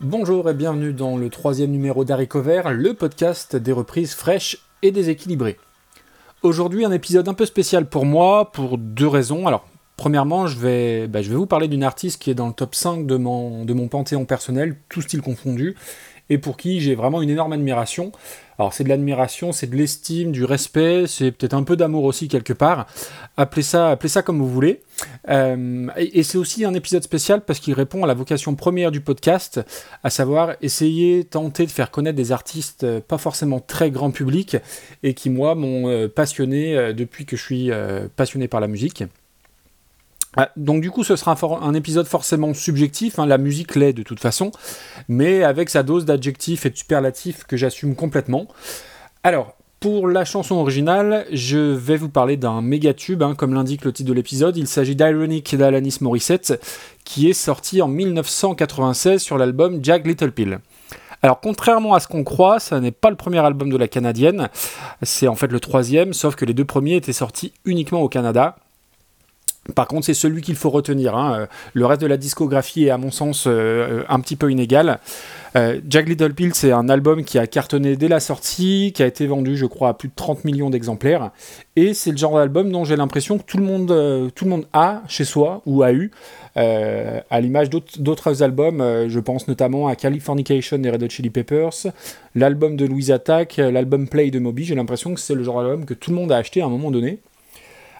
Bonjour et bienvenue dans le troisième numéro d'Harry Cover, le podcast des reprises fraîches et déséquilibrées. Aujourd'hui un épisode un peu spécial pour moi, pour deux raisons. Alors premièrement je vais, bah, vous parler d'une artiste qui est dans le top 5 de mon, de mon panthéon personnel, tout style confondu, et pour qui j'ai vraiment une énorme admiration. Alors c'est de l'admiration, c'est de l'estime, du respect, c'est peut-être un peu d'amour aussi quelque part. Appelez ça, appelez ça comme vous voulez. Euh, et, c'est aussi un épisode spécial parce qu'il répond à la vocation première du podcast, à savoir essayer, tenter de faire connaître des artistes euh, pas forcément très grand public et qui moi m'ont euh, passionné depuis que je suis passionné par la musique. Ah, donc du coup, ce sera un, épisode forcément subjectif, hein, la musique l'est de toute façon, mais avec sa dose d'adjectifs et de superlatifs que j'assume complètement. Alors, pour la chanson originale, je vais vous parler d'un méga tube, hein, comme l'indique le titre de l'épisode. Il s'agit d'Ironic d'Alanis Morissette, qui est sorti en 1996 sur l'album Jack Little Pill. Alors contrairement à ce qu'on croit, ça n'est pas le premier album de la Canadienne, c'est en fait le troisième, sauf que les deux premiers étaient sortis uniquement au Canada. Par contre, c'est celui qu'il faut retenir. Hein. Le reste de la discographie est, à mon sens, euh, un petit peu inégal. Euh, Jack Little Pill, c'est un album qui a cartonné dès la sortie, qui a été vendu, je crois, à plus de 30 millions d'exemplaires. Et c'est le genre d'album dont j'ai l'impression que tout le, monde, euh, tout le monde a chez soi ou a eu. à l'image d'autres albums, je pense notamment à Californication des Red Hot Chili Peppers, l'album de Louise Attack, l'album Play de Moby. J'ai l'impression que c'est le genre d'album que tout le monde a acheté à un moment donné.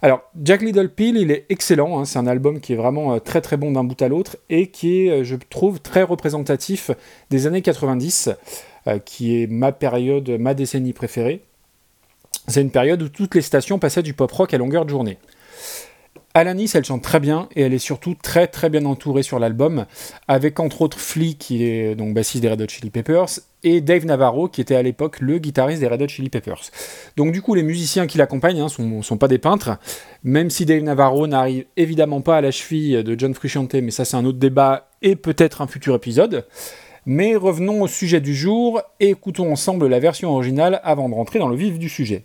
Alors, Jack Little Pill, il est excellent. Hein. c'est un album qui est vraiment euh, très très bon d'un bout à l'autre et qui est, euh, je trouve, très représentatif des années 90, euh, qui est ma période, ma décennie préférée. C'est une période où toutes les stations passaient du pop rock à longueur de journée. Alanis, elle chante très bien et elle est surtout très très bien entourée sur l'album, avec entre autres Flea qui est donc bassiste des Red Hot Chili Peppers et Dave Navarro qui était à l'époque le guitariste des Red Hot Chili Peppers. Donc du coup les musiciens qui l'accompagnent hein, sont, sont pas des peintres, même si Dave Navarro n'arrive évidemment pas à la cheville de John Frusciante, mais ça c'est un autre débat et peut-être un futur épisode. Mais revenons au sujet du jour et écoutons ensemble la version originale avant de rentrer dans le vif du sujet.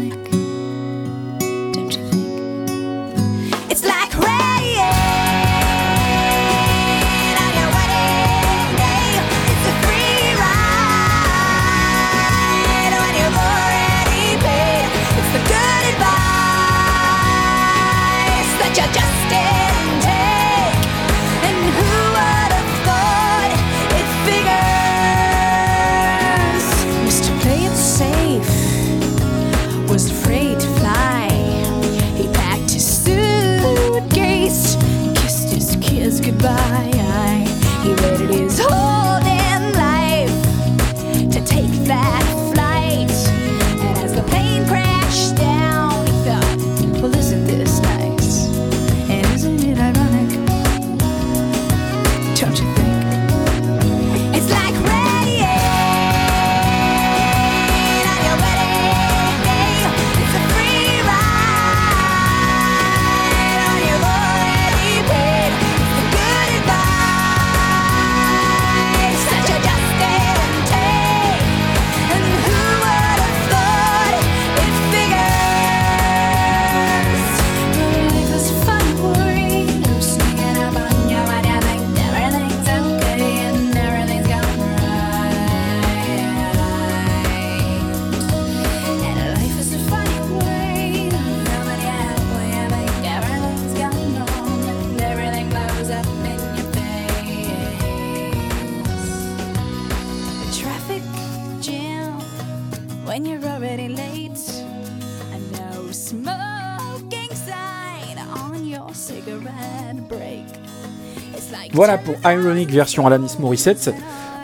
Voilà pour Ironic version Alanis Morissette.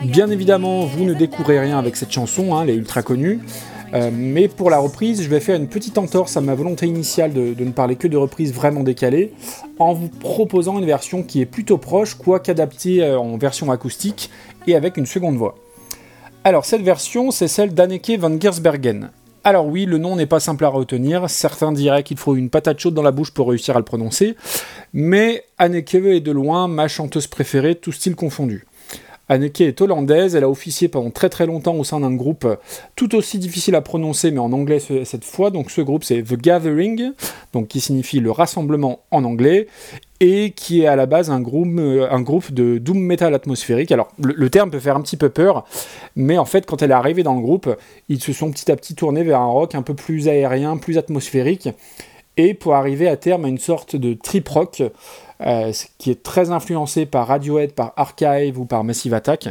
Bien évidemment, vous ne découvrez rien avec cette chanson, hein, elle est ultra connue. Euh, mais pour la reprise, je vais faire une petite entorse à ma volonté initiale de, de ne parler que de reprises vraiment décalées, en vous proposant une version qui est plutôt proche, quoique adaptée euh, en version acoustique et avec une seconde voix. Alors cette version, c'est celle d'Anneke van Gersbergen. Alors oui, le nom n'est pas simple à retenir, certains diraient qu'il faut une patate chaude dans la bouche pour réussir à le prononcer, mais Anneke est de loin ma chanteuse préférée, tout style confondu. Anneke est hollandaise, elle a officié pendant très très longtemps au sein d'un groupe tout aussi difficile à prononcer mais en anglais cette fois, donc ce groupe c'est The Gathering, donc qui signifie le rassemblement en anglais, et qui est à la base un groupe, euh, un groupe de doom metal atmosphérique. Alors le, le, terme peut faire un petit peu peur, mais en fait quand elle est arrivée dans le groupe, ils se sont petit à petit tournés vers un rock un peu plus aérien, plus atmosphérique, et pour arriver à terme à une sorte de trip rock euh, qui est très influencé par Radiohead, par Archive ou par Massive Attack.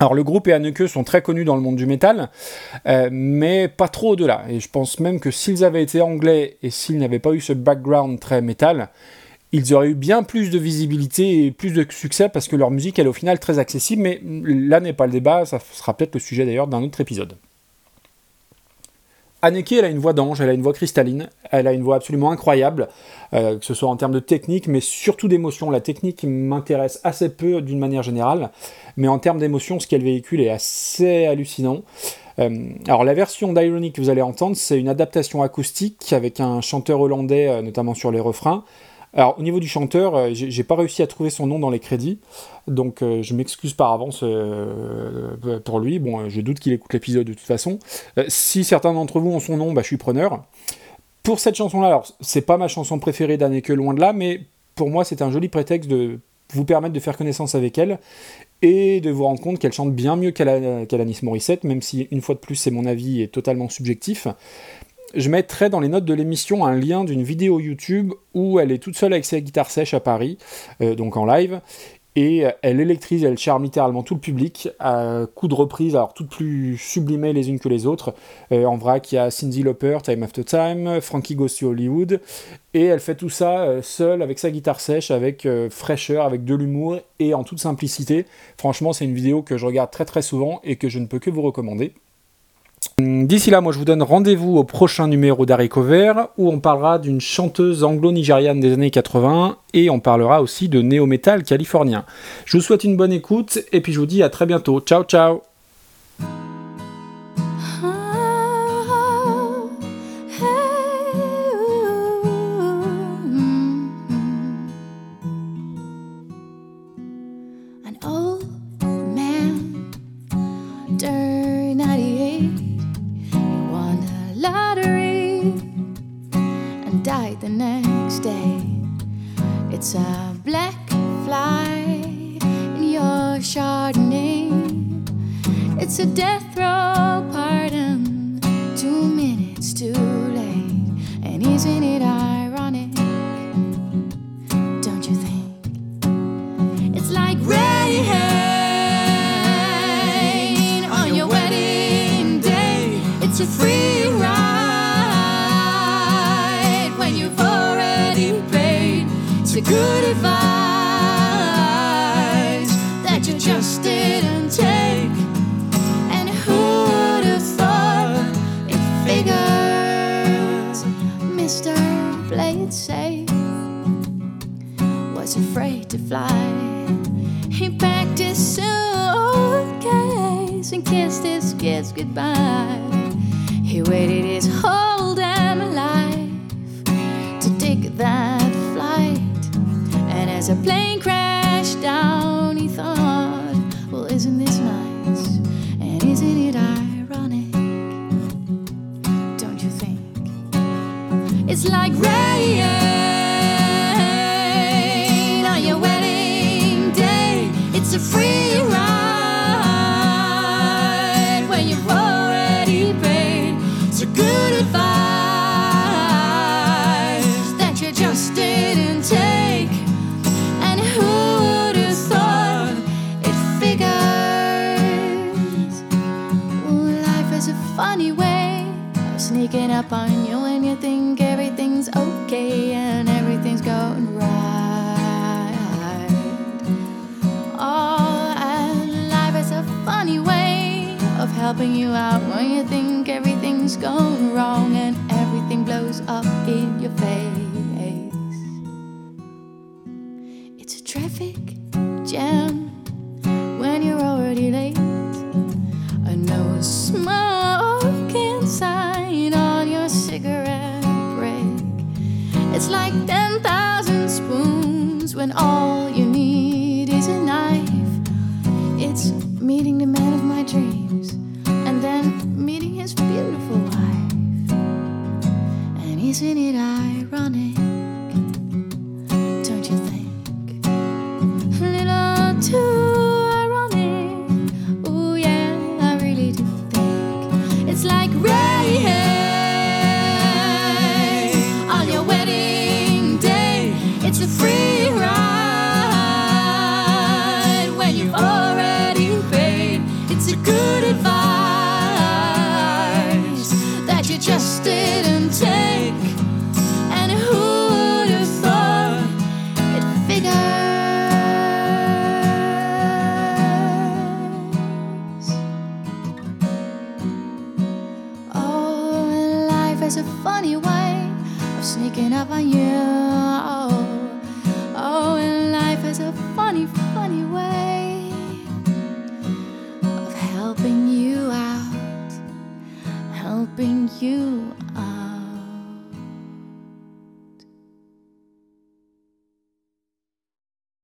Alors le groupe et Anneke sont très connus dans le monde du métal, euh, mais pas trop au-delà. Et je pense même que s'ils avaient été anglais et s'ils n'avaient pas eu ce background très métal, ils auraient eu bien plus de visibilité et plus de succès parce que leur musique est au final très accessible. Mais là n'est pas le débat, ça sera peut-être le sujet d'ailleurs d'un autre épisode. Anneke, elle a une voix d'ange, elle a une voix cristalline, elle a une voix absolument incroyable, euh, que ce soit en termes de technique, mais surtout d'émotion. La technique m'intéresse assez peu d'une manière générale, mais en termes d'émotion, ce qu'elle véhicule est assez hallucinant. Euh, alors la version d'Irony que vous allez entendre, c'est une adaptation acoustique avec un chanteur hollandais, euh, notamment sur les refrains, alors, au niveau du chanteur, euh, j'ai pas réussi à trouver son nom dans les crédits, donc euh, je m'excuse par avance euh, pour lui. Bon, je doute qu'il écoute l'épisode de toute façon. si certains d'entre vous ont son nom, bah, je suis preneur. Pour cette chanson-là, alors, c'est pas ma chanson préférée que loin de là, mais pour moi, c'est un joli prétexte de vous permettre de faire connaissance avec elle et de vous rendre compte qu'elle chante bien mieux qu'Alanis Morissette, même si, une fois de plus, c'est mon avis est totalement subjectif je mettrai dans les notes de l'émission un lien d'une vidéo YouTube où elle est toute seule avec sa guitare sèche à Paris, euh, donc en live, et elle électrise, elle charme littéralement tout le public à coups de reprises, alors toutes plus sublimées les unes que les autres. Euh, en vrac, il y a Cindy Lauper, Time After Time, Frankie Goes to Hollywood, et elle fait tout ça euh, seule avec sa guitare sèche, avec fraîcheur, avec de l'humour et en toute simplicité. Franchement, c'est une vidéo que je regarde très très souvent et que je ne peux que vous recommander. D'ici là, moi je vous donne rendez-vous au prochain numéro d'Harry où on parlera d'une chanteuse anglo-nigériane des années 80 et on parlera aussi de néo-metal californien. Je vous souhaite une bonne écoute et puis je vous dis à très bientôt. Ciao ciao death row It Safe was afraid to fly. He packed his suitcase and kissed his kids goodbye. He waited his whole damn life to take that flight. And as a plane up on you when you think everything's okay and everything's going right. Oh, and life is a funny way of helping you out when you think everything's going wrong and everything blows up in your face. When all you need is a knife. It's meeting the man of my dreams and then meeting his beautiful wife. And isn't it ironic? has a funny way of sneaking up on you. Oh, oh and life has a funny, funny way of helping you out, helping you